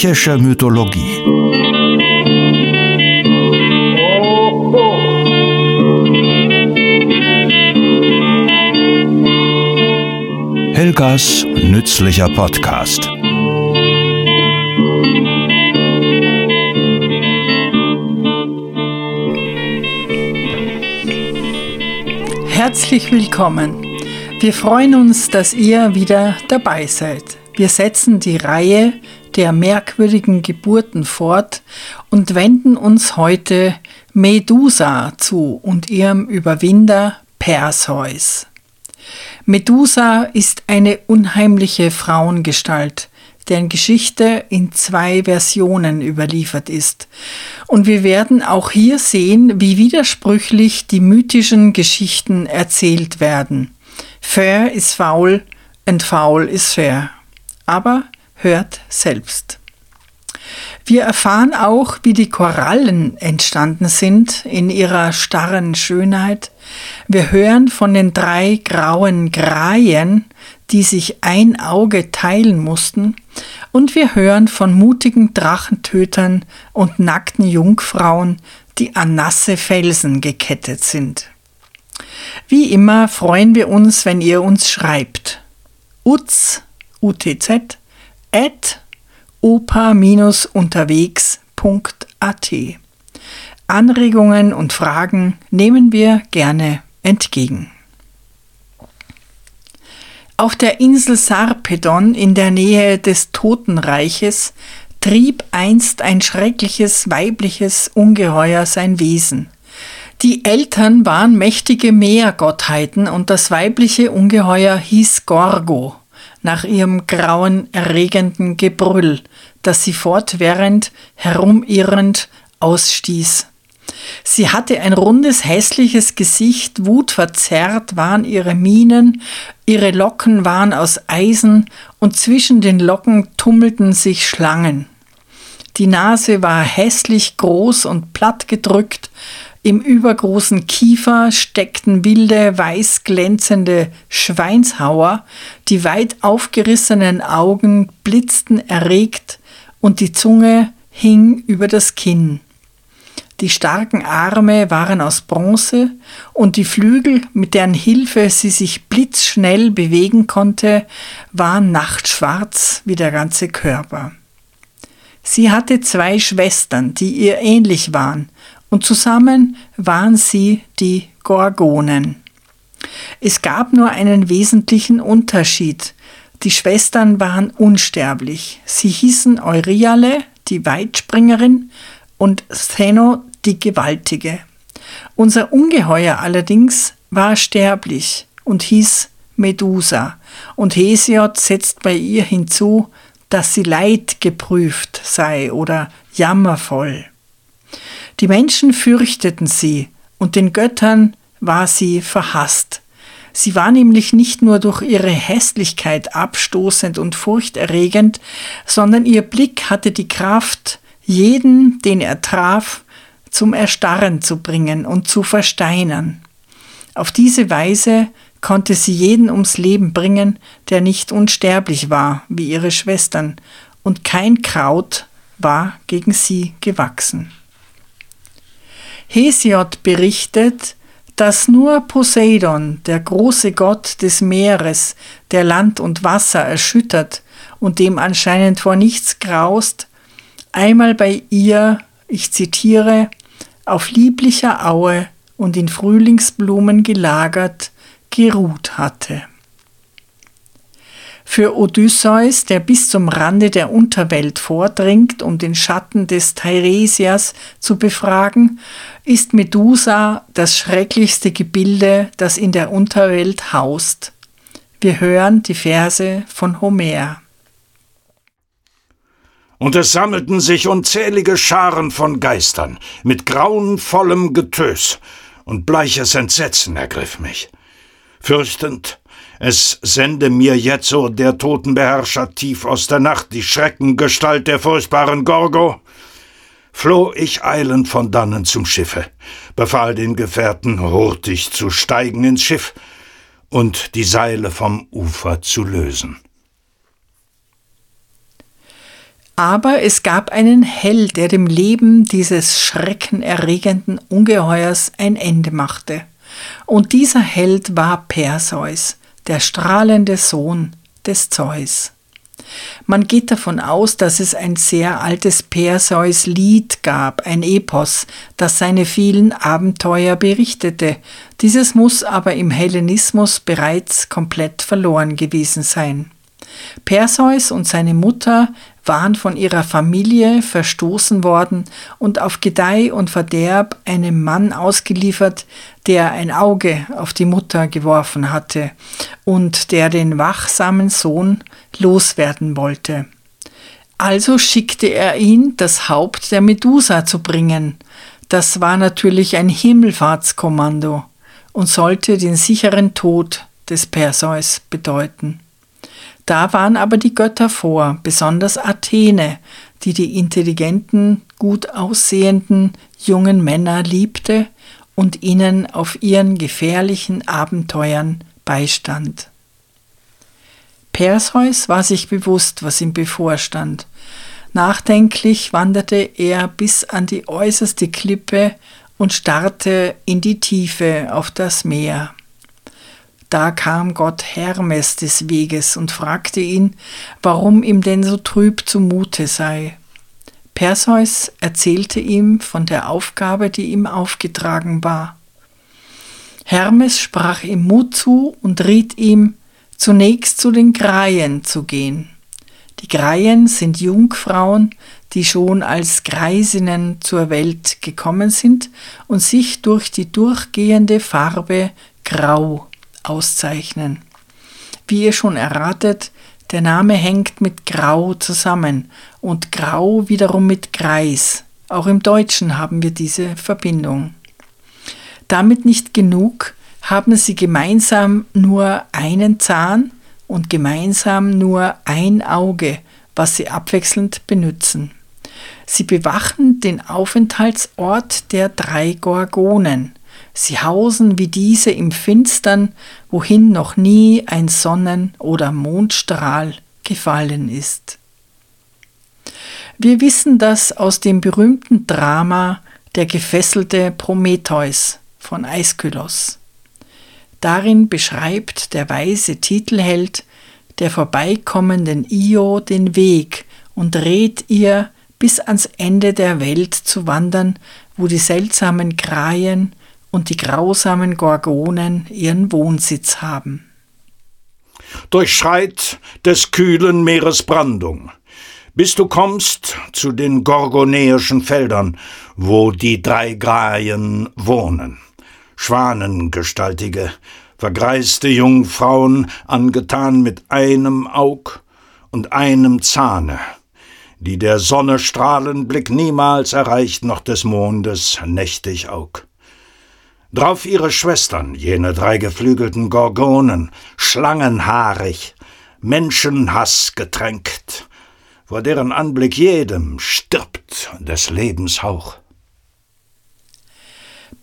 Griechische Mythologie. Helgas nützlicher Podcast. Herzlich willkommen. Wir freuen uns, dass ihr wieder dabei seid. Wir setzen die Reihe der merkwürdigen Geburten fort und wenden uns heute Medusa zu und ihrem Überwinder Perseus. Medusa ist eine unheimliche Frauengestalt, deren Geschichte in zwei Versionen überliefert ist. Und wir werden auch hier sehen, wie widersprüchlich die mythischen Geschichten erzählt werden. Fair ist faul und faul ist fair. Aber hört selbst. Wir erfahren auch, wie die Korallen entstanden sind in ihrer starren Schönheit. Wir hören von den drei grauen Greien, die sich ein Auge teilen mussten, und wir hören von mutigen Drachentötern und nackten Jungfrauen, die an nasse Felsen gekettet sind. Wie immer freuen wir uns, wenn ihr uns schreibt. Utz, utz, at opa-unterwegs.at. Anregungen und Fragen nehmen wir gerne entgegen. Auf der Insel Sarpedon in der Nähe des Totenreiches trieb einst ein schreckliches weibliches Ungeheuer sein Wesen. Die Eltern waren mächtige Meergottheiten und das weibliche Ungeheuer hieß Gorgo nach ihrem grauen, erregenden Gebrüll, das sie fortwährend herumirrend ausstieß. Sie hatte ein rundes, hässliches Gesicht, wutverzerrt waren ihre Mienen, ihre Locken waren aus Eisen und zwischen den Locken tummelten sich Schlangen. Die Nase war hässlich groß und plattgedrückt, im übergroßen Kiefer steckten wilde, weiß glänzende Schweinshauer, die weit aufgerissenen Augen blitzten erregt und die Zunge hing über das Kinn. Die starken Arme waren aus Bronze und die Flügel, mit deren Hilfe sie sich blitzschnell bewegen konnte, waren nachtschwarz wie der ganze Körper. Sie hatte zwei Schwestern, die ihr ähnlich waren und zusammen waren sie die Gorgonen. Es gab nur einen wesentlichen Unterschied. Die Schwestern waren unsterblich. Sie hießen Euryale, die Weitspringerin, und Stheno, die Gewaltige. Unser Ungeheuer allerdings war sterblich und hieß Medusa, und Hesiod setzt bei ihr hinzu, dass sie leidgeprüft sei oder jammervoll. Die Menschen fürchteten sie, und den Göttern war sie verhasst. Sie war nämlich nicht nur durch ihre Hässlichkeit abstoßend und furchterregend, sondern ihr Blick hatte die Kraft, jeden, den er traf, zum Erstarren zu bringen und zu versteinern. Auf diese Weise konnte sie jeden ums Leben bringen, der nicht unsterblich war, wie ihre Schwestern, und kein Kraut war gegen sie gewachsen. Hesiod berichtet, dass nur Poseidon, der große Gott des Meeres, der Land und Wasser erschüttert und dem anscheinend vor nichts graust, einmal bei ihr, ich zitiere, auf lieblicher Aue und in Frühlingsblumen gelagert, geruht hatte. Für Odysseus, der bis zum Rande der Unterwelt vordringt, um den Schatten des Teiresias zu befragen, ist Medusa das schrecklichste Gebilde, das in der Unterwelt haust. Wir hören die Verse von Homer. Und es sammelten sich unzählige Scharen von Geistern mit grauenvollem Getös, und bleiches Entsetzen ergriff mich. Fürchtend, es sende mir jetzo der Totenbeherrscher tief aus der Nacht die Schreckengestalt der furchtbaren Gorgo, floh ich eilend von dannen zum Schiffe, befahl den Gefährten hurtig zu steigen ins Schiff und die Seile vom Ufer zu lösen. Aber es gab einen Held, der dem Leben dieses schreckenerregenden Ungeheuers ein Ende machte. Und dieser Held war Perseus, der strahlende Sohn des Zeus. Man geht davon aus, dass es ein sehr altes Perseus-Lied gab, ein Epos, das seine vielen Abenteuer berichtete. Dieses muss aber im Hellenismus bereits komplett verloren gewesen sein. Perseus und seine Mutter waren von ihrer Familie verstoßen worden und auf Gedeih und Verderb einem Mann ausgeliefert, der ein Auge auf die Mutter geworfen hatte und der den wachsamen Sohn loswerden wollte. Also schickte er ihn, das Haupt der Medusa zu bringen. Das war natürlich ein Himmelfahrtskommando und sollte den sicheren Tod des Perseus bedeuten. Da waren aber die Götter vor, besonders Athene, die die intelligenten, gut aussehenden jungen Männer liebte und ihnen auf ihren gefährlichen Abenteuern beistand. Perseus war sich bewusst, was ihm bevorstand. Nachdenklich wanderte er bis an die äußerste Klippe und starrte in die Tiefe auf das Meer. Da kam Gott Hermes des Weges und fragte ihn, warum ihm denn so trüb zumute sei. Perseus erzählte ihm von der Aufgabe, die ihm aufgetragen war. Hermes sprach ihm Mut zu und riet ihm, zunächst zu den Greien zu gehen. Die Greien sind Jungfrauen, die schon als Greisinnen zur Welt gekommen sind und sich durch die durchgehende Farbe grau auszeichnen. Wie ihr schon erratet, der Name hängt mit Grau zusammen und Grau wiederum mit Greis. Auch im Deutschen haben wir diese Verbindung. Damit nicht genug, haben sie gemeinsam nur einen Zahn und gemeinsam nur ein Auge, was sie abwechselnd benutzen. Sie bewachen den Aufenthaltsort der drei Gorgonen, Sie hausen wie diese im Finstern, wohin noch nie ein Sonnen- oder Mondstrahl gefallen ist. Wir wissen das aus dem berühmten Drama Der gefesselte Prometheus von Aeschylus. Darin beschreibt der weise Titelheld der vorbeikommenden Io den Weg und rät ihr, bis ans Ende der Welt zu wandern, wo die seltsamen Kraien und die grausamen Gorgonen ihren Wohnsitz haben. Durchschreit des kühlen Meeres Brandung, bis du kommst zu den gorgonäischen Feldern, wo die drei Graien wohnen. Schwanengestaltige, vergreiste Jungfrauen, angetan mit einem Aug und einem Zahne, die der Sonne Strahlenblick niemals erreicht, noch des Mondes nächtig Aug. Drauf ihre Schwestern, jene drei geflügelten Gorgonen, schlangenhaarig, Menschenhass getränkt, vor deren Anblick jedem stirbt des Lebens Hauch.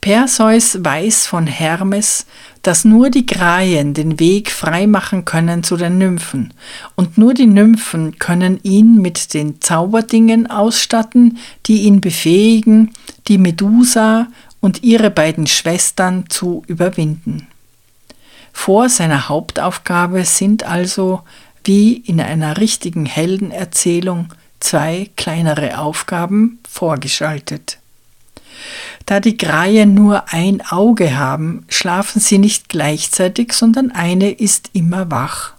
Perseus weiß von Hermes, dass nur die Graien den Weg freimachen können zu den Nymphen, und nur die Nymphen können ihn mit den Zauberdingen ausstatten, die ihn befähigen, die Medusa und ihre beiden Schwestern zu überwinden. Vor seiner Hauptaufgabe sind also, wie in einer richtigen Heldenerzählung, zwei kleinere Aufgaben vorgeschaltet. Da die Greie nur ein Auge haben, schlafen sie nicht gleichzeitig, sondern eine ist immer wach.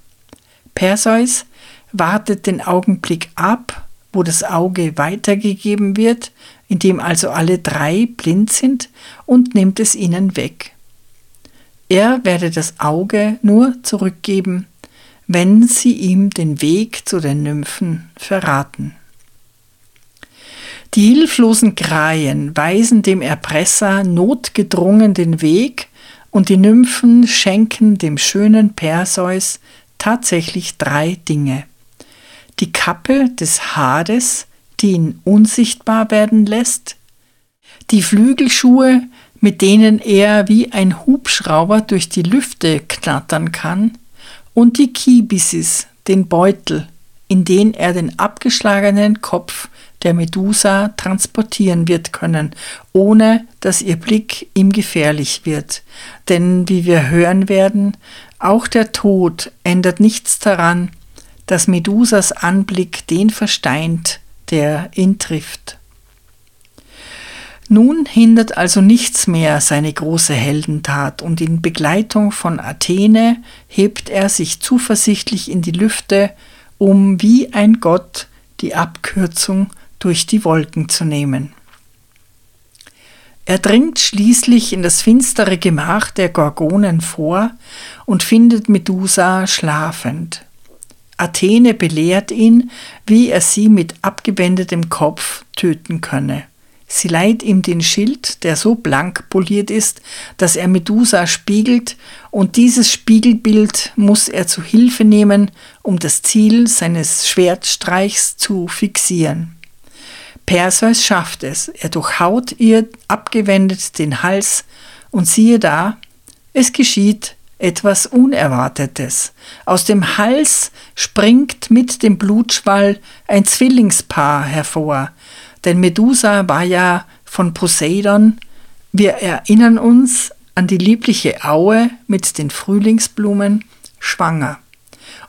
Perseus wartet den Augenblick ab, wo das Auge weitergegeben wird, indem also alle drei blind sind, und nimmt es ihnen weg. Er werde das Auge nur zurückgeben, wenn sie ihm den Weg zu den Nymphen verraten. Die hilflosen Greien weisen dem Erpresser notgedrungen den Weg, und die Nymphen schenken dem schönen Perseus tatsächlich drei Dinge. Die Kappe des Hades, die ihn unsichtbar werden lässt, die Flügelschuhe, mit denen er wie ein Hubschrauber durch die Lüfte knattern kann, und die Kibisis, den Beutel, in den er den abgeschlagenen Kopf der Medusa transportieren wird können, ohne dass ihr Blick ihm gefährlich wird. Denn wie wir hören werden, auch der Tod ändert nichts daran, dass Medusas Anblick den versteint, der ihn trifft. Nun hindert also nichts mehr seine große Heldentat, und in Begleitung von Athene hebt er sich zuversichtlich in die Lüfte, um wie ein Gott die Abkürzung durch die Wolken zu nehmen. Er dringt schließlich in das finstere Gemach der Gorgonen vor und findet Medusa schlafend. Athene belehrt ihn, wie er sie mit abgewendetem Kopf töten könne. Sie leiht ihm den Schild, der so blank poliert ist, dass er Medusa spiegelt, und dieses Spiegelbild muss er zu Hilfe nehmen, um das Ziel seines Schwertstreichs zu fixieren. Perseus schafft es, er durchhaut ihr abgewendet den Hals, und siehe da, es geschieht etwas Unerwartetes. Aus dem Hals springt mit dem Blutschwall ein Zwillingspaar hervor, denn Medusa war ja von Poseidon. Wir erinnern uns an die liebliche Aue mit den Frühlingsblumen schwanger.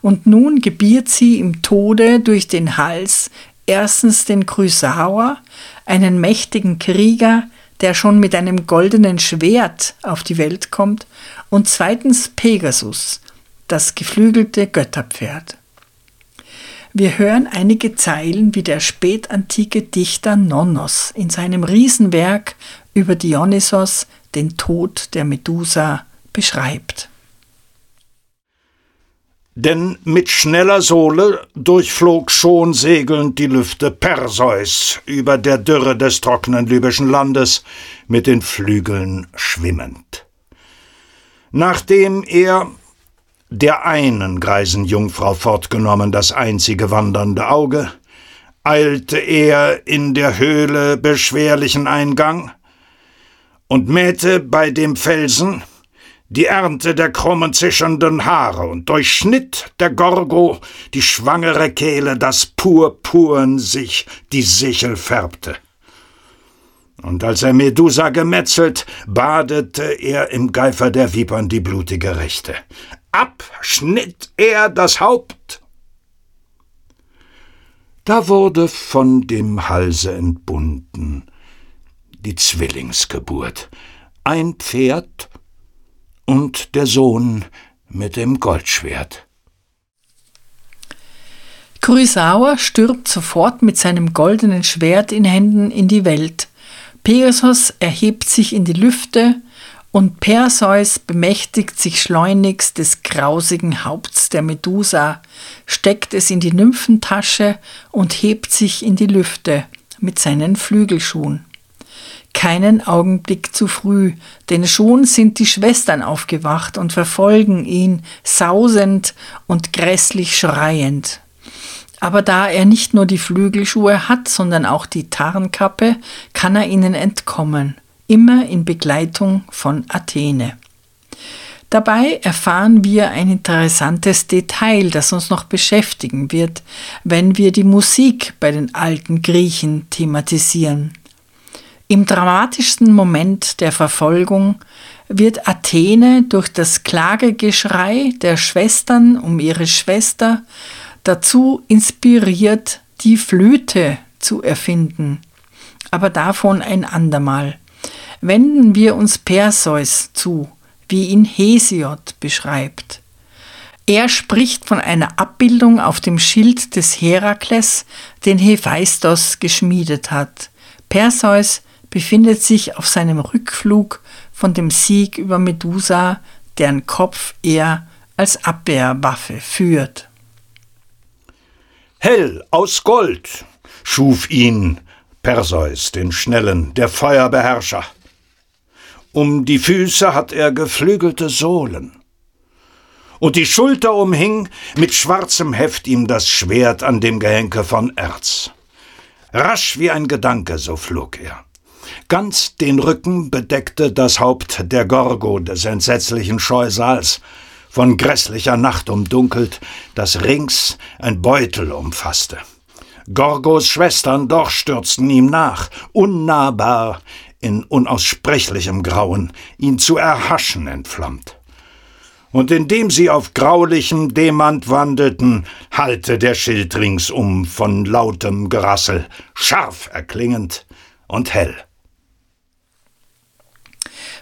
Und nun gebiert sie im Tode durch den Hals erstens den Chrysaor, einen mächtigen Krieger, der schon mit einem goldenen Schwert auf die Welt kommt, und zweitens Pegasus, das geflügelte Götterpferd. Wir hören einige Zeilen, wie der spätantike Dichter Nonnos in seinem Riesenwerk über Dionysos den Tod der Medusa beschreibt. Denn mit schneller Sohle durchflog schon segelnd die Lüfte Perseus über der Dürre des trockenen libyschen Landes mit den Flügeln schwimmend. Nachdem er der einen greisen Jungfrau fortgenommen das einzige wandernde Auge, eilte er in der Höhle beschwerlichen Eingang und mähte bei dem Felsen die Ernte der krummen zischernden Haare und durchschnitt der Gorgo die schwangere Kehle, dass purpurn sich die Sichel färbte. Und als er Medusa gemetzelt, badete er im Geifer der Vipern die blutige Rechte abschnitt er das Haupt. Da wurde von dem Halse entbunden die Zwillingsgeburt, ein Pferd und der Sohn mit dem Goldschwert. Chrysaor stürmt sofort mit seinem goldenen Schwert in Händen in die Welt. Pegasus erhebt sich in die Lüfte und Perseus bemächtigt sich schleunigst des grausigen Haupts der Medusa, steckt es in die Nymphentasche und hebt sich in die Lüfte mit seinen Flügelschuhen. Keinen Augenblick zu früh, denn schon sind die Schwestern aufgewacht und verfolgen ihn, sausend und grässlich schreiend. Aber da er nicht nur die Flügelschuhe hat, sondern auch die Tarnkappe, kann er ihnen entkommen immer in Begleitung von Athene. Dabei erfahren wir ein interessantes Detail, das uns noch beschäftigen wird, wenn wir die Musik bei den alten Griechen thematisieren. Im dramatischsten Moment der Verfolgung wird Athene durch das Klagegeschrei der Schwestern um ihre Schwester dazu inspiriert, die Flöte zu erfinden. Aber davon ein andermal wenden wir uns Perseus zu, wie ihn Hesiod beschreibt. Er spricht von einer Abbildung auf dem Schild des Herakles, den Hephaistos geschmiedet hat. Perseus befindet sich auf seinem Rückflug von dem Sieg über Medusa, deren Kopf er als Abwehrwaffe führt. Hell aus Gold schuf ihn Perseus, den Schnellen, der Feuerbeherrscher. Um die Füße hat er geflügelte Sohlen. Und die Schulter umhing mit schwarzem Heft ihm das Schwert an dem Gehenke von Erz. Rasch wie ein Gedanke, so flog er. Ganz den Rücken bedeckte das Haupt der Gorgo des entsetzlichen Scheusals, von grässlicher Nacht umdunkelt, das rings ein Beutel umfasste. Gorgos Schwestern doch stürzten ihm nach, unnahbar, in unaussprechlichem Grauen, ihn zu erhaschen entflammt. Und indem sie auf graulichem Demant wandelten, hallte der Schild ringsum von lautem Gerassel, scharf erklingend und hell.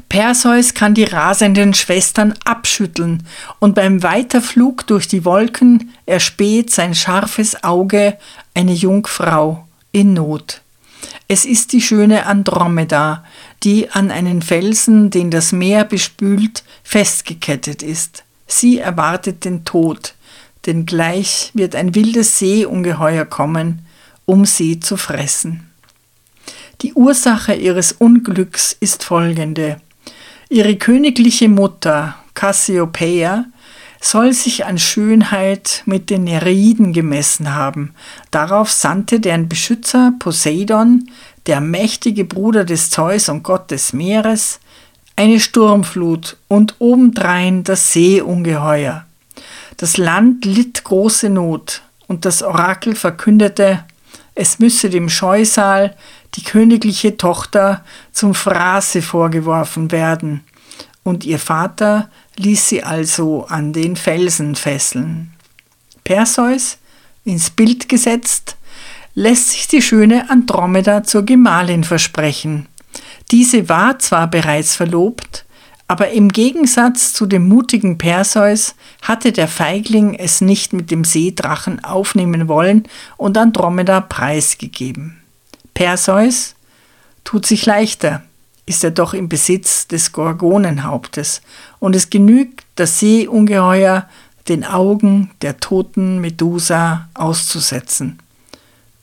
Perseus kann die rasenden Schwestern abschütteln, und beim Weiterflug durch die Wolken erspäht sein scharfes Auge eine Jungfrau in Not. Es ist die schöne Andromeda, die an einen Felsen, den das Meer bespült, festgekettet ist. Sie erwartet den Tod, denn gleich wird ein wildes Seeungeheuer kommen, um sie zu fressen. Die Ursache ihres Unglücks ist folgende. Ihre königliche Mutter, Cassiopeia, soll sich an Schönheit mit den Nereiden gemessen haben. Darauf sandte deren Beschützer Poseidon, der mächtige Bruder des Zeus und Gott des Meeres, eine Sturmflut und obendrein das Seeungeheuer. Das Land litt große Not, und das Orakel verkündete, es müsse dem Scheusal die königliche Tochter zum Fraße vorgeworfen werden, und ihr Vater ließ sie also an den Felsen fesseln. Perseus, ins Bild gesetzt, lässt sich die schöne Andromeda zur Gemahlin versprechen. Diese war zwar bereits verlobt, aber im Gegensatz zu dem mutigen Perseus hatte der Feigling es nicht mit dem Seedrachen aufnehmen wollen und Andromeda preisgegeben. Perseus tut sich leichter, ist er doch im Besitz des Gorgonenhauptes, und es genügt, das Seeungeheuer den Augen der toten Medusa auszusetzen.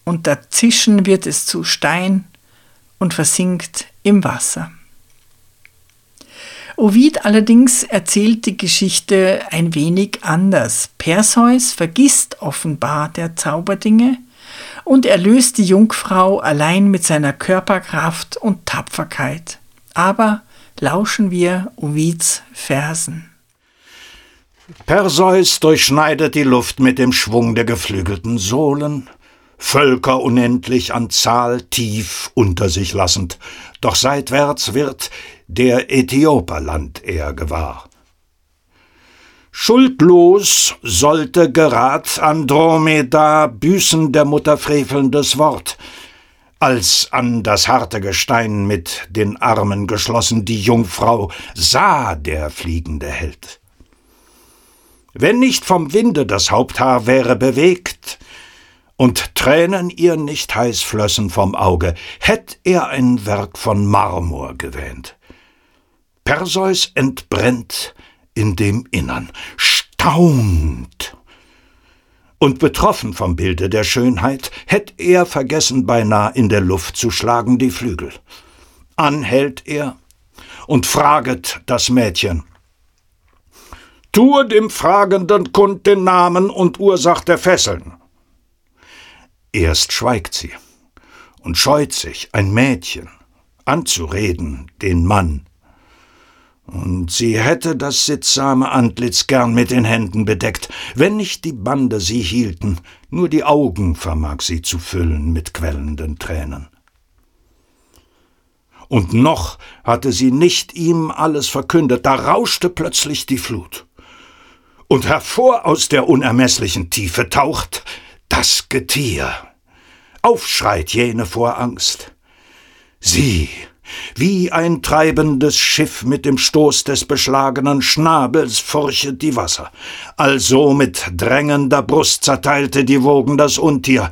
Und da zischen wird es zu Stein und versinkt im Wasser. Ovid allerdings erzählt die Geschichte ein wenig anders. Perseus vergisst offenbar der Zauberdinge und erlöst die Jungfrau allein mit seiner Körperkraft und Tapferkeit. Aber lauschen wir Ovids Versen. Perseus durchschneidet die Luft mit dem Schwung der geflügelten Sohlen, Völker unendlich an Zahl tief unter sich lassend, doch seitwärts wird der Äthioperland er gewahr. Schuldlos sollte gerad Andromeda büßen der Mutter frevelndes Wort, als an das harte Gestein mit den Armen geschlossen die Jungfrau sah der fliegende Held. Wenn nicht vom Winde das Haupthaar wäre bewegt, und Tränen ihr nicht heiß flössen vom Auge, hätt er ein Werk von Marmor gewähnt. Perseus entbrennt in dem Innern, staunt. Und betroffen vom Bilde der Schönheit, hätt er vergessen beinah in der Luft zu schlagen die Flügel. Anhält er und fraget das Mädchen. Tue dem Fragenden kund den Namen und Ursach der Fesseln. Erst schweigt sie und scheut sich, ein Mädchen anzureden, den Mann, und sie hätte das sittsame Antlitz gern mit den Händen bedeckt, wenn nicht die Bande sie hielten, nur die Augen vermag sie zu füllen mit quellenden Tränen. Und noch hatte sie nicht ihm alles verkündet, da rauschte plötzlich die Flut. Und hervor aus der unermeßlichen Tiefe taucht das Getier. Aufschreit jene vor Angst. Sie, wie ein treibendes Schiff mit dem Stoß des beschlagenen Schnabels furchet die Wasser. Also mit drängender Brust zerteilte die Wogen das Untier.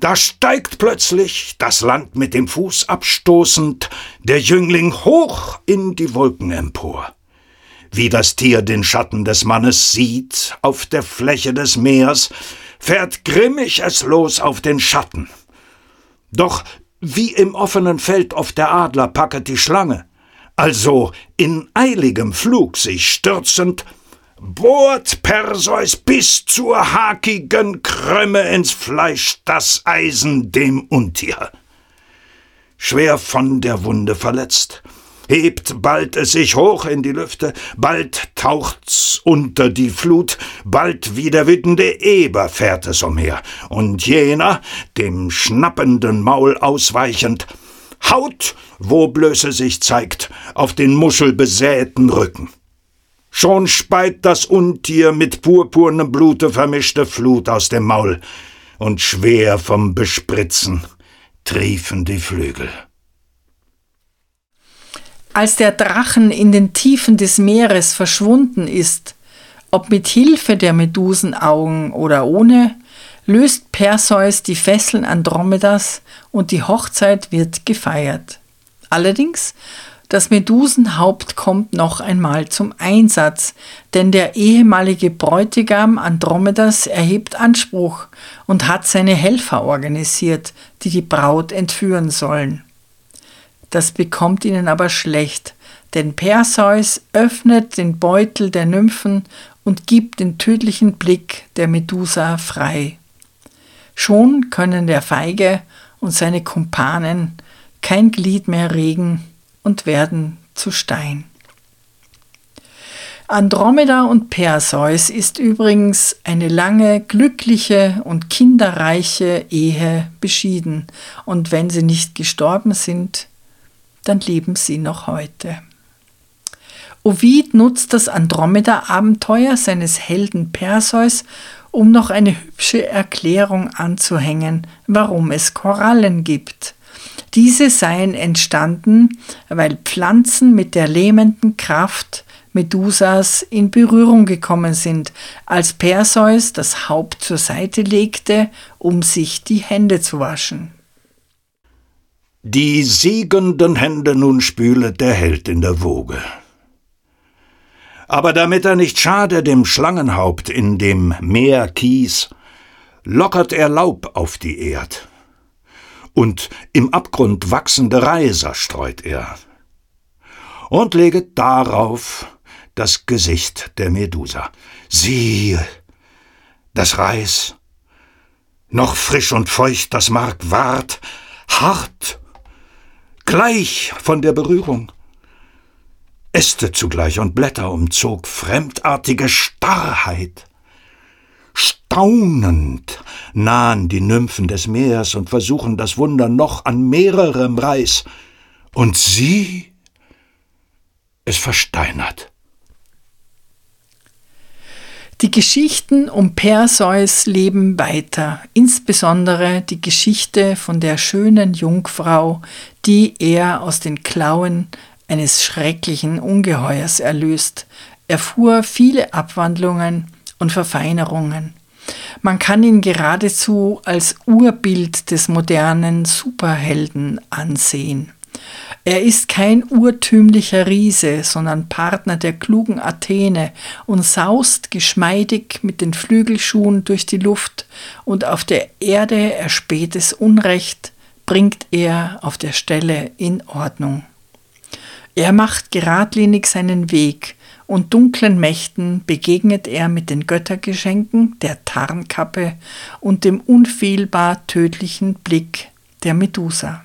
Da steigt plötzlich, das Land mit dem Fuß abstoßend, der Jüngling hoch in die Wolken empor. Wie das Tier den Schatten des Mannes sieht auf der Fläche des Meers, fährt grimmig es los auf den Schatten. Doch wie im offenen Feld oft der Adler packet die Schlange, also in eiligem Flug sich stürzend, bohrt Perseus bis zur hakigen Krümme ins Fleisch das Eisen dem Untier. Schwer von der Wunde verletzt, hebt bald es sich hoch in die Lüfte, bald taucht's unter die Flut, bald wie der wütende Eber fährt es umher, und jener, dem schnappenden Maul ausweichend, haut, wo Blöße sich zeigt, auf den muschelbesäten Rücken. Schon speit das Untier mit purpurnem Blute vermischte Flut aus dem Maul, und schwer vom Bespritzen triefen die Flügel. Als der Drachen in den Tiefen des Meeres verschwunden ist, ob mit Hilfe der Medusenaugen oder ohne, löst Perseus die Fesseln Andromedas und die Hochzeit wird gefeiert. Allerdings, das Medusenhaupt kommt noch einmal zum Einsatz, denn der ehemalige Bräutigam Andromedas erhebt Anspruch und hat seine Helfer organisiert, die die Braut entführen sollen. Das bekommt ihnen aber schlecht, denn Perseus öffnet den Beutel der Nymphen und gibt den tödlichen Blick der Medusa frei. Schon können der Feige und seine Kumpanen kein Glied mehr regen und werden zu Stein. Andromeda und Perseus ist übrigens eine lange, glückliche und kinderreiche Ehe beschieden, und wenn sie nicht gestorben sind, dann leben sie noch heute. Ovid nutzt das Andromeda-Abenteuer seines Helden Perseus, um noch eine hübsche Erklärung anzuhängen, warum es Korallen gibt. Diese seien entstanden, weil Pflanzen mit der lähmenden Kraft Medusas in Berührung gekommen sind, als Perseus das Haupt zur Seite legte, um sich die Hände zu waschen. Die siegenden Hände nun spület der Held in der Woge. Aber damit er nicht schade dem Schlangenhaupt in dem Meer Kies, lockert er Laub auf die Erd. Und im Abgrund wachsende Reiser streut er. Und leget darauf das Gesicht der Medusa. Siehe, das Reis, noch frisch und feucht das Mark ward, hart gleich von der Berührung. Äste zugleich und Blätter umzog fremdartige Starrheit. Staunend nahen die Nymphen des Meers und versuchen das Wunder noch an mehrerem Reis. Und sie, es versteinert. Die Geschichten um Perseus leben weiter, insbesondere die Geschichte von der schönen Jungfrau, die er aus den Klauen eines schrecklichen Ungeheuers erlöst, erfuhr viele Abwandlungen und Verfeinerungen. Man kann ihn geradezu als Urbild des modernen Superhelden ansehen. Er ist kein urtümlicher Riese, sondern Partner der klugen Athene und saust geschmeidig mit den Flügelschuhen durch die Luft, und auf der Erde erspähtes Unrecht bringt er auf der Stelle in Ordnung. Er macht geradlinig seinen Weg, und dunklen Mächten begegnet er mit den Göttergeschenken der Tarnkappe und dem unfehlbar tödlichen Blick der Medusa.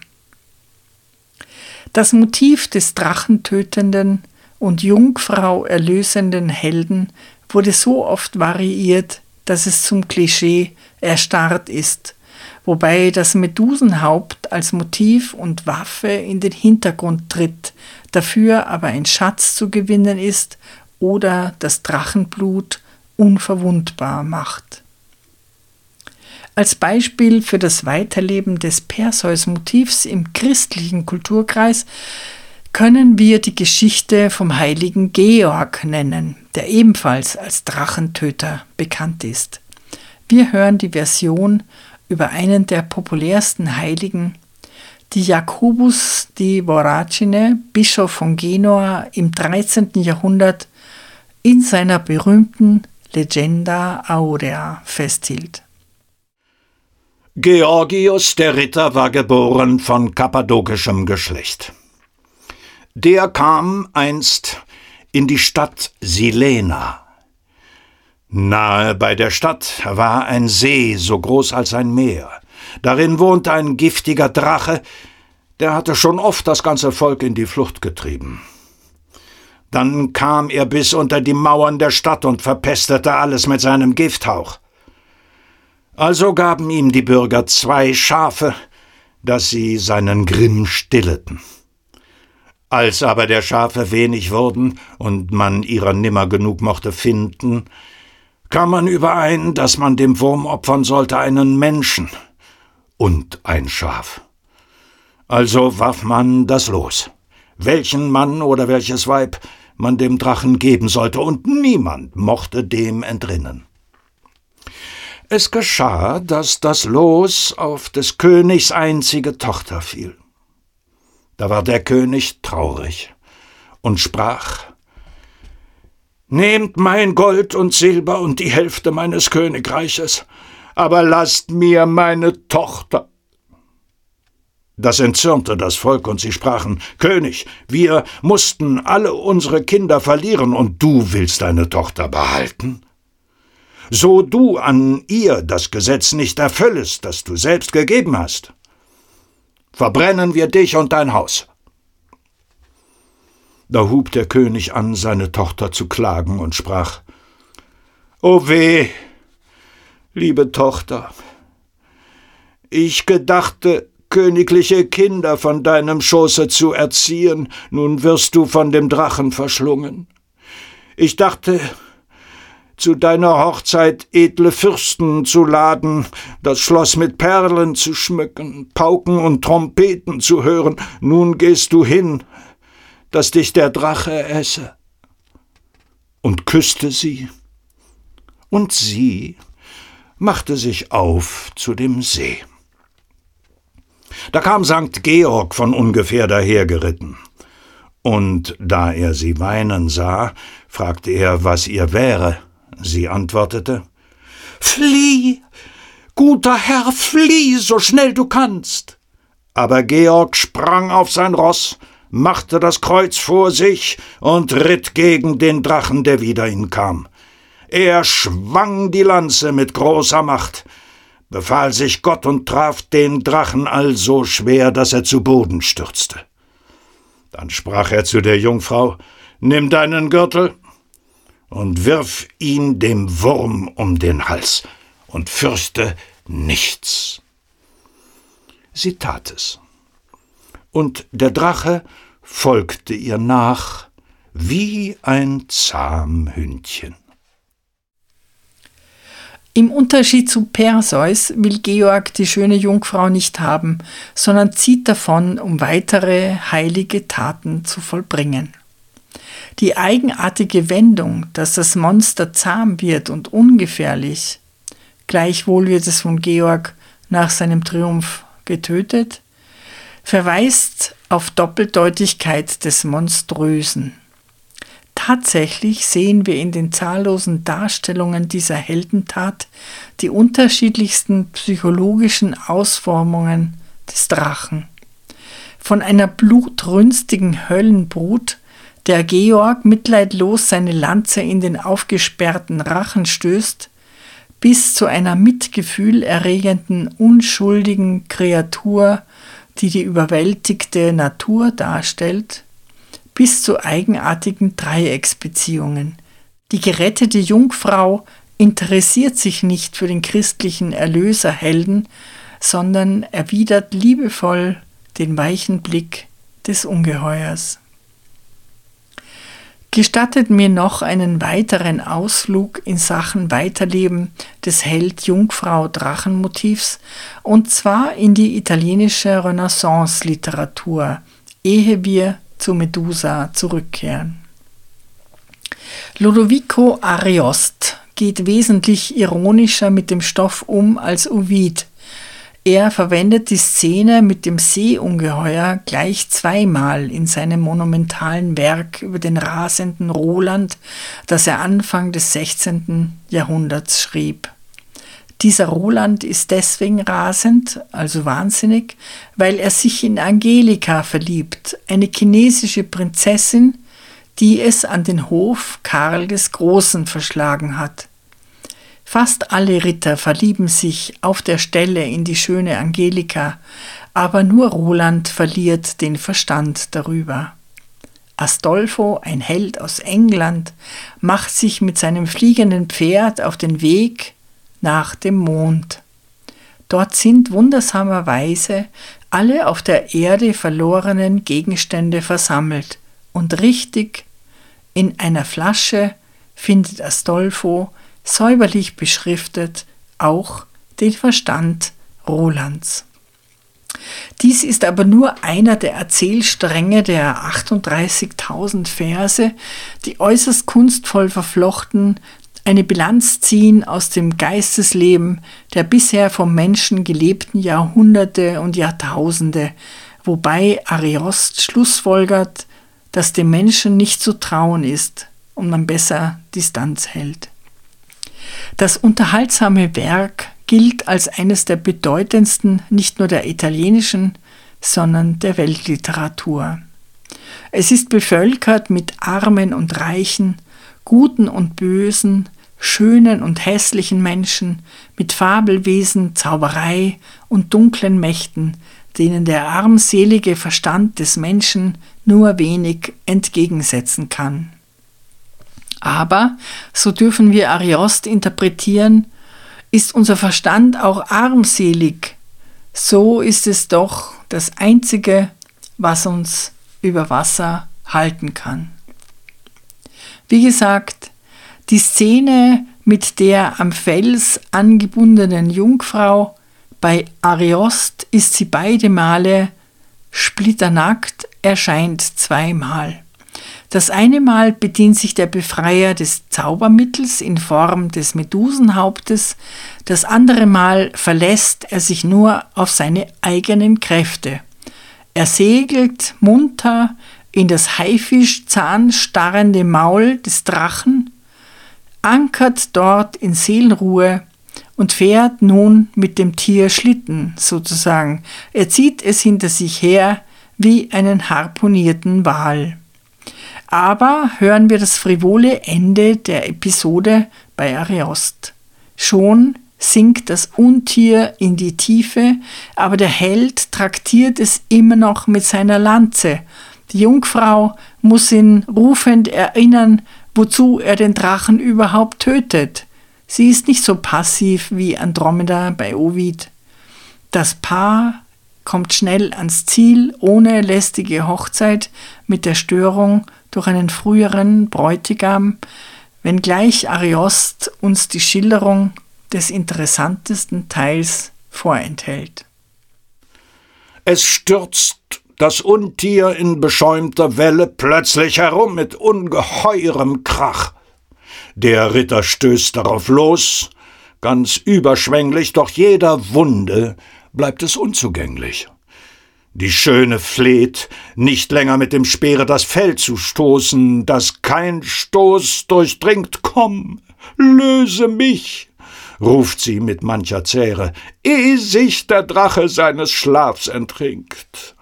Das Motiv des drachentötenden und Jungfrau erlösenden Helden wurde so oft variiert, dass es zum Klischee erstarrt ist, wobei das Medusenhaupt als Motiv und Waffe in den Hintergrund tritt, dafür aber ein Schatz zu gewinnen ist oder das Drachenblut unverwundbar macht. Als Beispiel für das Weiterleben des Perseus-Motivs im christlichen Kulturkreis können wir die Geschichte vom heiligen Georg nennen, der ebenfalls als Drachentöter bekannt ist. Wir hören die Version über einen der populärsten Heiligen, die Jakobus di Voragine, Bischof von Genua im 13. Jahrhundert, in seiner berühmten Legenda Aurea festhielt. Georgius der Ritter war geboren von kappadokischem Geschlecht. Der kam einst in die Stadt Silena. Nahe bei der Stadt war ein See so groß als ein Meer. Darin wohnte ein giftiger Drache, Der hatte schon oft das ganze Volk in die Flucht getrieben. Dann kam er bis unter die Mauern der Stadt und verpestete alles mit seinem Gifthauch. Also gaben ihm die Bürger zwei Schafe, dass sie seinen Grimm stilleten. Als aber der Schafe wenig wurden und man ihrer nimmer genug mochte finden, kam man überein, dass man dem Wurm opfern sollte einen Menschen und ein Schaf. Also warf man das los, welchen Mann oder welches Weib man dem Drachen geben sollte, und niemand mochte dem entrinnen. Es geschah, dass das Los auf des Königs einzige Tochter fiel. Da war der König traurig und sprach Nehmt mein Gold und Silber und die Hälfte meines Königreiches, aber lasst mir meine Tochter. Das entzürnte das Volk, und sie sprachen König, wir mussten alle unsere Kinder verlieren, und du willst deine Tochter behalten? So du an ihr das Gesetz nicht erfüllest, das du selbst gegeben hast verbrennen wir dich und dein Haus. Da hub der König an, seine Tochter zu klagen und sprach O weh, liebe Tochter, ich gedachte, königliche Kinder von deinem Schoße zu erziehen, nun wirst du von dem Drachen verschlungen. Ich dachte, zu deiner Hochzeit edle Fürsten zu laden, das Schloss mit Perlen zu schmücken, Pauken und Trompeten zu hören, nun gehst du hin, dass dich der Drache esse. Und küsste sie, und sie machte sich auf zu dem See. Da kam Sankt Georg von ungefähr dahergeritten. Und da er sie weinen sah, fragte er, was ihr wäre. Sie antwortete Flieh, guter Herr, flieh, so schnell du kannst. Aber Georg sprang auf sein Roß, machte das Kreuz vor sich und ritt gegen den Drachen, der wieder ihn kam. Er schwang die Lanze mit großer Macht, befahl sich Gott und traf den Drachen also schwer, dass er zu Boden stürzte. Dann sprach er zu der Jungfrau Nimm deinen Gürtel, und wirf ihn dem Wurm um den Hals und fürchte nichts. Sie tat es. Und der Drache folgte ihr nach wie ein zahm Hündchen. Im Unterschied zu Perseus will Georg die schöne Jungfrau nicht haben, sondern zieht davon, um weitere heilige Taten zu vollbringen. Die eigenartige Wendung, dass das Monster zahm wird und ungefährlich, gleichwohl wird es von Georg nach seinem Triumph getötet, verweist auf Doppeldeutigkeit des Monströsen. Tatsächlich sehen wir in den zahllosen Darstellungen dieser Heldentat die unterschiedlichsten psychologischen Ausformungen des Drachen. Von einer blutrünstigen Höllenbrut der Georg mitleidlos seine Lanze in den aufgesperrten Rachen stößt, bis zu einer mitgefühlerregenden, unschuldigen Kreatur, die die überwältigte Natur darstellt, bis zu eigenartigen Dreiecksbeziehungen. Die gerettete Jungfrau interessiert sich nicht für den christlichen Erlöserhelden, sondern erwidert liebevoll den weichen Blick des Ungeheuers. Gestattet mir noch einen weiteren Ausflug in Sachen Weiterleben des Held-Jungfrau-Drachenmotivs und zwar in die italienische Renaissance-Literatur, ehe wir zu Medusa zurückkehren. Lodovico Ariost geht wesentlich ironischer mit dem Stoff um als Ovid, er verwendet die Szene mit dem Seeungeheuer gleich zweimal in seinem monumentalen Werk über den rasenden Roland, das er Anfang des 16. Jahrhunderts schrieb. Dieser Roland ist deswegen rasend, also wahnsinnig, weil er sich in Angelika verliebt, eine chinesische Prinzessin, die es an den Hof Karl des Großen verschlagen hat. Fast alle Ritter verlieben sich auf der Stelle in die schöne Angelika, aber nur Roland verliert den Verstand darüber. Astolfo, ein Held aus England, macht sich mit seinem fliegenden Pferd auf den Weg nach dem Mond. Dort sind wundersamerweise alle auf der Erde verlorenen Gegenstände versammelt und richtig in einer Flasche findet Astolfo säuberlich beschriftet auch den Verstand Rolands. Dies ist aber nur einer der Erzählstränge der 38.000 Verse, die äußerst kunstvoll verflochten eine Bilanz ziehen aus dem Geistesleben der bisher vom Menschen gelebten Jahrhunderte und Jahrtausende, wobei Ariost schlussfolgert, dass dem Menschen nicht zu trauen ist und man besser Distanz hält. Das unterhaltsame Werk gilt als eines der bedeutendsten nicht nur der italienischen, sondern der Weltliteratur. Es ist bevölkert mit Armen und Reichen, Guten und Bösen, schönen und hässlichen Menschen, mit Fabelwesen, Zauberei und dunklen Mächten, denen der armselige Verstand des Menschen nur wenig entgegensetzen kann. Aber, so dürfen wir Ariost interpretieren, ist unser Verstand auch armselig, so ist es doch das Einzige, was uns über Wasser halten kann. Wie gesagt, die Szene mit der am Fels angebundenen Jungfrau, bei Ariost ist sie beide Male splitternackt, erscheint zweimal. Das eine Mal bedient sich der Befreier des Zaubermittels in Form des Medusenhauptes, das andere Mal verlässt er sich nur auf seine eigenen Kräfte. Er segelt munter in das Haifischzahn starrende Maul des Drachen, ankert dort in Seelenruhe und fährt nun mit dem Tier Schlitten sozusagen. Er zieht es hinter sich her wie einen harpunierten Wal. Aber hören wir das frivole Ende der Episode bei Ariost. Schon sinkt das Untier in die Tiefe, aber der Held traktiert es immer noch mit seiner Lanze. Die Jungfrau muss ihn rufend erinnern, wozu er den Drachen überhaupt tötet. Sie ist nicht so passiv wie Andromeda bei Ovid. Das Paar kommt schnell ans Ziel ohne lästige Hochzeit mit der Störung durch einen früheren Bräutigam, wenngleich Ariost uns die Schilderung des interessantesten Teils vorenthält. Es stürzt das Untier in beschäumter Welle plötzlich herum mit ungeheurem Krach. Der Ritter stößt darauf los, ganz überschwänglich, doch jeder Wunde bleibt es unzugänglich. Die Schöne fleht, nicht länger mit dem Speere das Fell zu stoßen, dass kein Stoß durchdringt. Komm, löse mich, ruft sie mit mancher Zähre, ehe sich der Drache seines Schlafs enttrinkt.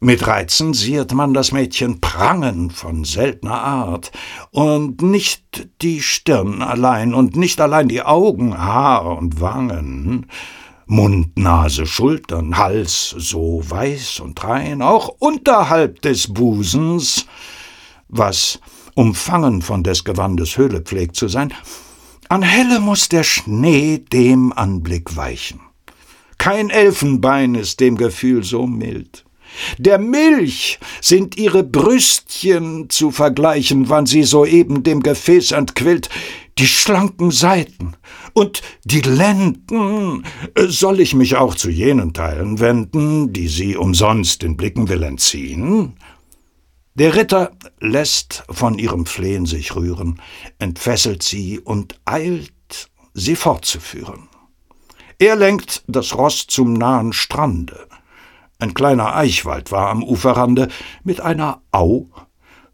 Mit Reizen sieht man das Mädchen prangen von seltener Art, und nicht die Stirn allein und nicht allein die Augen, Haar und Wangen, Mund, Nase, Schultern, Hals so weiß und rein, auch unterhalb des Busens, was umfangen von des Gewandes Höhle pflegt zu sein, an Helle muss der Schnee dem Anblick weichen. Kein Elfenbein ist dem Gefühl so mild. Der Milch sind ihre Brüstchen zu vergleichen, wann sie soeben dem Gefäß entquillt, die schlanken Seiten und die Lenden, äh, soll ich mich auch zu jenen Teilen wenden, die sie umsonst den Blicken will entziehen? Der Ritter lässt von ihrem Flehen sich rühren, entfesselt sie und eilt, sie fortzuführen. Er lenkt das Ross zum nahen Strande. Ein kleiner Eichwald war am Uferrande mit einer Au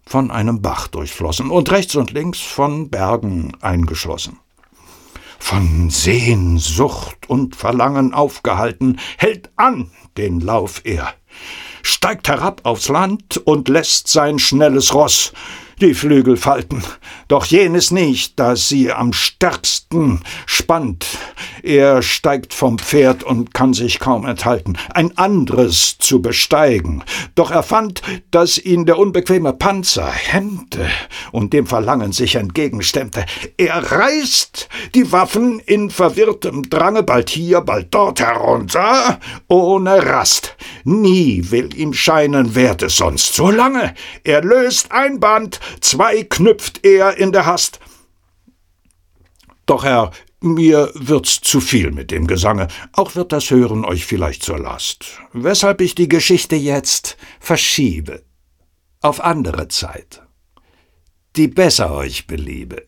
von einem Bach durchflossen und rechts und links von Bergen eingeschlossen. Von Sehnsucht und Verlangen aufgehalten, hält an den Lauf er, steigt herab aufs Land und lässt sein schnelles Ross die Flügel falten, doch jenes nicht, das sie am stärksten spannt. Er steigt vom Pferd und kann sich kaum enthalten, ein anderes zu besteigen. Doch er fand, dass ihn der unbequeme Panzer hemmte und dem Verlangen sich entgegenstemmte. Er reißt die Waffen in verwirrtem Drange bald hier, bald dort herunter, ohne Rast. Nie will ihm scheinen, währt es sonst so lange. Er löst ein Band, zwei knüpft er in der Hast. Doch Herr, mir wird's zu viel mit dem Gesange, auch wird das Hören euch vielleicht zur Last, weshalb ich die Geschichte jetzt verschiebe, auf andere Zeit, die besser euch beliebe.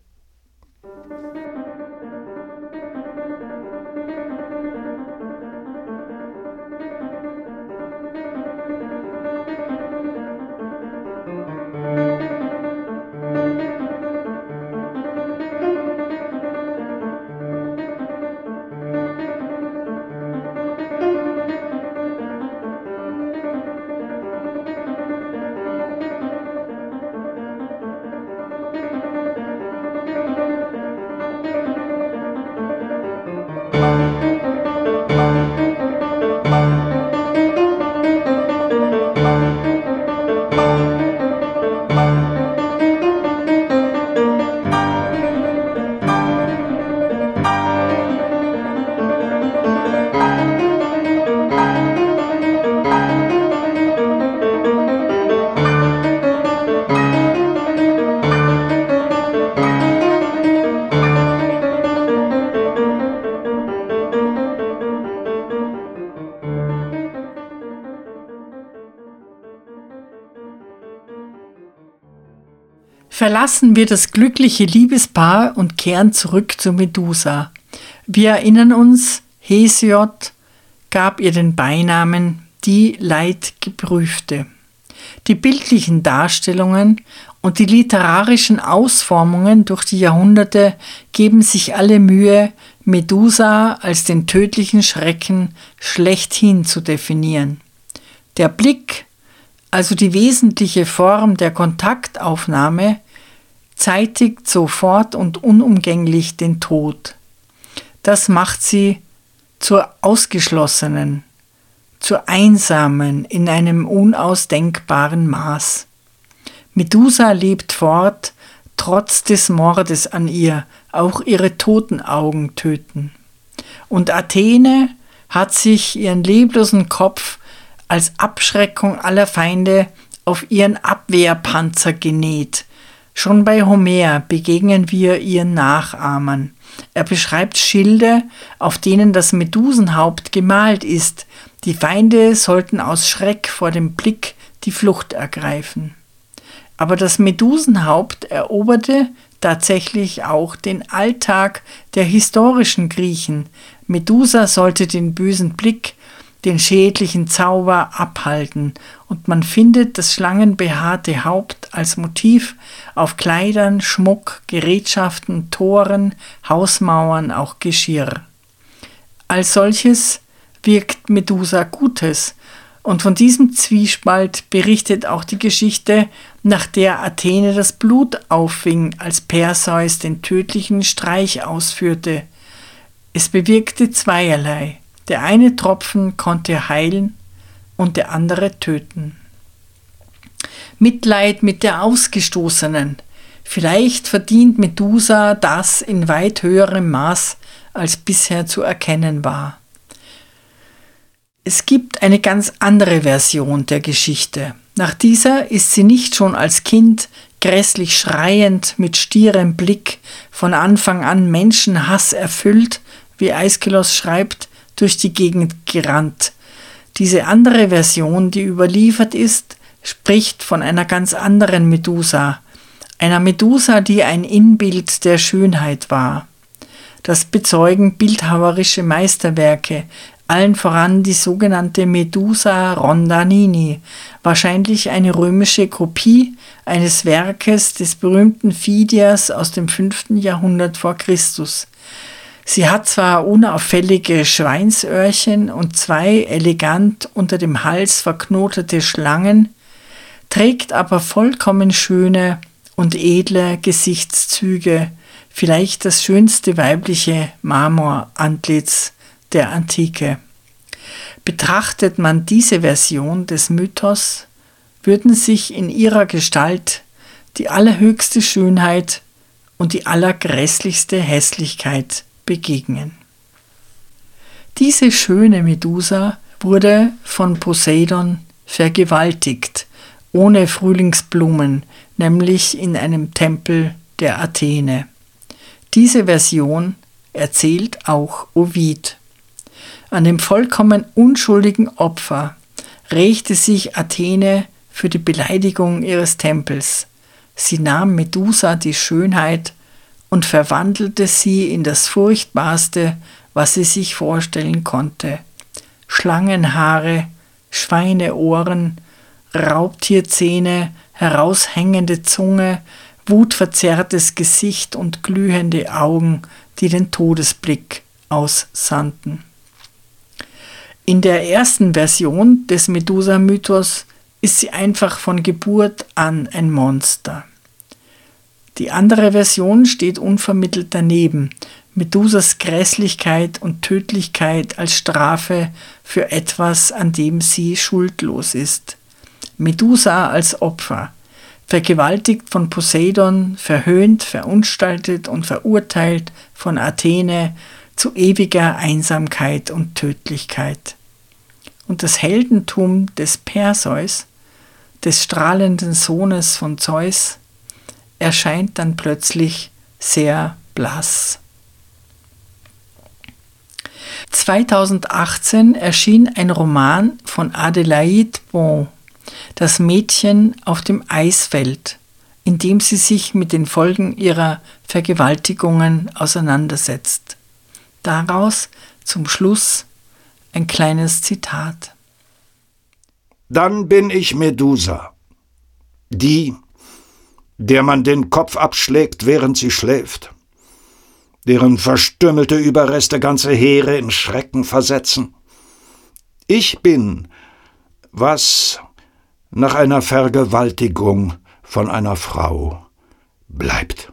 Verlassen wir das glückliche Liebespaar und kehren zurück zu Medusa. Wir erinnern uns, Hesiod gab ihr den Beinamen die Leidgeprüfte. Die bildlichen Darstellungen und die literarischen Ausformungen durch die Jahrhunderte geben sich alle Mühe, Medusa als den tödlichen Schrecken schlechthin zu definieren. Der Blick, also die wesentliche Form der Kontaktaufnahme, zeitigt sofort und unumgänglich den Tod. Das macht sie zur Ausgeschlossenen, zur Einsamen in einem unausdenkbaren Maß. Medusa lebt fort, trotz des Mordes an ihr, auch ihre toten Augen töten. Und Athene hat sich ihren leblosen Kopf als Abschreckung aller Feinde auf ihren Abwehrpanzer genäht, Schon bei Homer begegnen wir ihren Nachahmern. Er beschreibt Schilde, auf denen das Medusenhaupt gemalt ist. Die Feinde sollten aus Schreck vor dem Blick die Flucht ergreifen. Aber das Medusenhaupt eroberte tatsächlich auch den Alltag der historischen Griechen. Medusa sollte den bösen Blick den schädlichen Zauber abhalten, und man findet das schlangenbehaarte Haupt als Motiv auf Kleidern, Schmuck, Gerätschaften, Toren, Hausmauern, auch Geschirr. Als solches wirkt Medusa Gutes, und von diesem Zwiespalt berichtet auch die Geschichte, nach der Athene das Blut auffing, als Perseus den tödlichen Streich ausführte. Es bewirkte zweierlei. Der eine Tropfen konnte heilen und der andere töten. Mitleid mit der Ausgestoßenen. Vielleicht verdient Medusa das in weit höherem Maß, als bisher zu erkennen war. Es gibt eine ganz andere Version der Geschichte. Nach dieser ist sie nicht schon als Kind grässlich schreiend, mit stierem Blick, von Anfang an Menschenhass erfüllt, wie Aeschylus schreibt, durch die Gegend gerannt. Diese andere Version, die überliefert ist, spricht von einer ganz anderen Medusa, einer Medusa, die ein Inbild der Schönheit war. Das bezeugen bildhauerische Meisterwerke, allen voran die sogenannte Medusa Rondanini, wahrscheinlich eine römische Kopie eines Werkes des berühmten Phidias aus dem 5. Jahrhundert vor Christus. Sie hat zwar unauffällige Schweinsöhrchen und zwei elegant unter dem Hals verknotete Schlangen, trägt aber vollkommen schöne, und edle Gesichtszüge, vielleicht das schönste weibliche Marmorantlitz der Antike. Betrachtet man diese Version des Mythos, würden sich in ihrer Gestalt die allerhöchste Schönheit und die allergrässlichste Hässlichkeit begegnen. Diese schöne Medusa wurde von Poseidon vergewaltigt, ohne Frühlingsblumen, nämlich in einem Tempel der Athene. Diese Version erzählt auch Ovid. An dem vollkommen unschuldigen Opfer rächte sich Athene für die Beleidigung ihres Tempels. Sie nahm Medusa die Schönheit und verwandelte sie in das Furchtbarste, was sie sich vorstellen konnte. Schlangenhaare, Schweineohren, Raubtierzähne, heraushängende Zunge, wutverzerrtes Gesicht und glühende Augen, die den Todesblick aussandten. In der ersten Version des Medusa-Mythos ist sie einfach von Geburt an ein Monster. Die andere Version steht unvermittelt daneben, Medusas Grässlichkeit und Tödlichkeit als Strafe für etwas, an dem sie schuldlos ist. Medusa als Opfer, vergewaltigt von Poseidon, verhöhnt, verunstaltet und verurteilt von Athene zu ewiger Einsamkeit und Tödlichkeit. Und das Heldentum des Perseus, des strahlenden Sohnes von Zeus, erscheint dann plötzlich sehr blass. 2018 erschien ein Roman von Adelaide Bon, Das Mädchen auf dem Eisfeld, in dem sie sich mit den Folgen ihrer Vergewaltigungen auseinandersetzt. Daraus zum Schluss ein kleines Zitat. Dann bin ich Medusa, die, der man den Kopf abschlägt, während sie schläft, deren verstümmelte Überreste ganze Heere in Schrecken versetzen. Ich bin, was nach einer Vergewaltigung von einer Frau bleibt.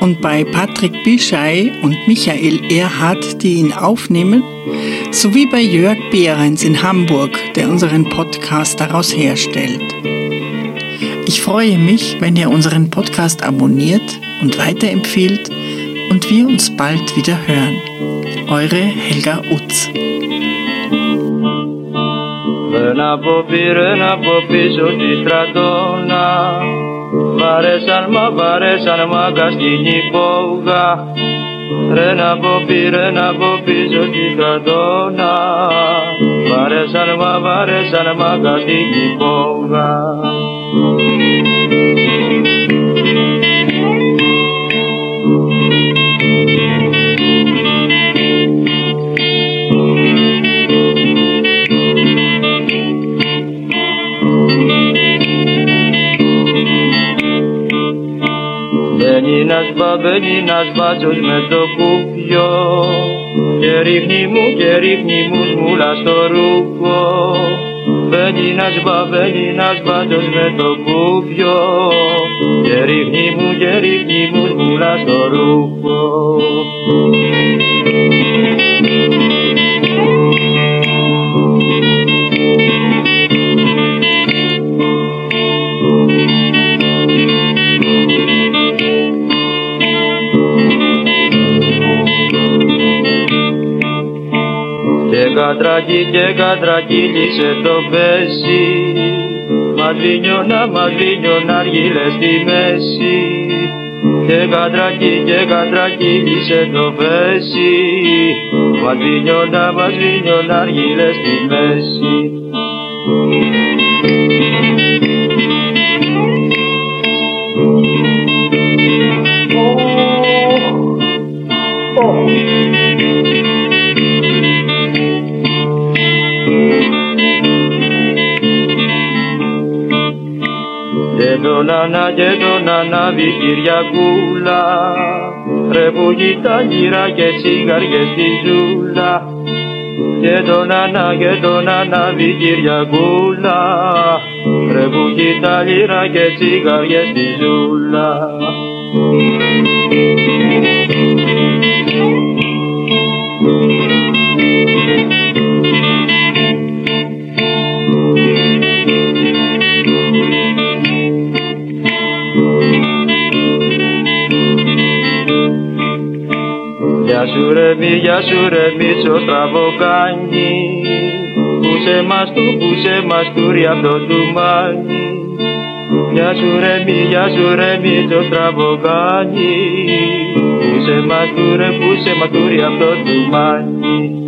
und bei Patrick Bischei und Michael Erhardt, die ihn aufnehmen, sowie bei Jörg Behrens in Hamburg, der unseren Podcast daraus herstellt. Ich freue mich, wenn ihr unseren Podcast abonniert und weiterempfehlt und wir uns bald wieder hören. Eure Helga Utz. Ρε να πω πήρε να πω πίσω τη στρατόνα Βαρέσαν μα βαρέσαν μα καστινή πόγα Ρε να ποπεί, ρε να ποπίζω στην καρτόνα Βαρέσαν μα βαρέσαν μα καστινή πόγα ένας μπαμπαίνει ένας μπάτσος με το κουπιό. Και ρίχνει μου και ρίχνει μου σμούλα στο ρούχο. Μπαίνει ένας μπαμπαίνει ένας μπάτσος με το κουπιό. Και ρίχνει μου και ρίχνει μου σμούλα στο ρούχο κατρακί και κατρακύλισε το πέσι Μαδρίνιωνα, μαδρίνιωνα αργύλε στη μέση. Και κατρακί και κατρακύλισε το πέσι Μαδρίνιωνα, μαδρίνιωνα αργύλε στη μέση τον Ανά και τον Ανάβη Κυριακούλα. Ρε που τα γύρα και τσιγαριές στη ζούλα. Και τον Ανά και τον Ανάβη Κυριακούλα. Ρε που τα λύρα και τσιγαριές στη ζούλα σου ρε μη, γεια σου ρε μίτσο στραβοκάνι Πούσε μας του, πούσε μας του ρε αυτό του μάνι Γεια σου ρε μη, γεια σου ρε μίτσο στραβοκάνι Πούσε μας του ρε, πούσε μας του ρε αυτό του μάνι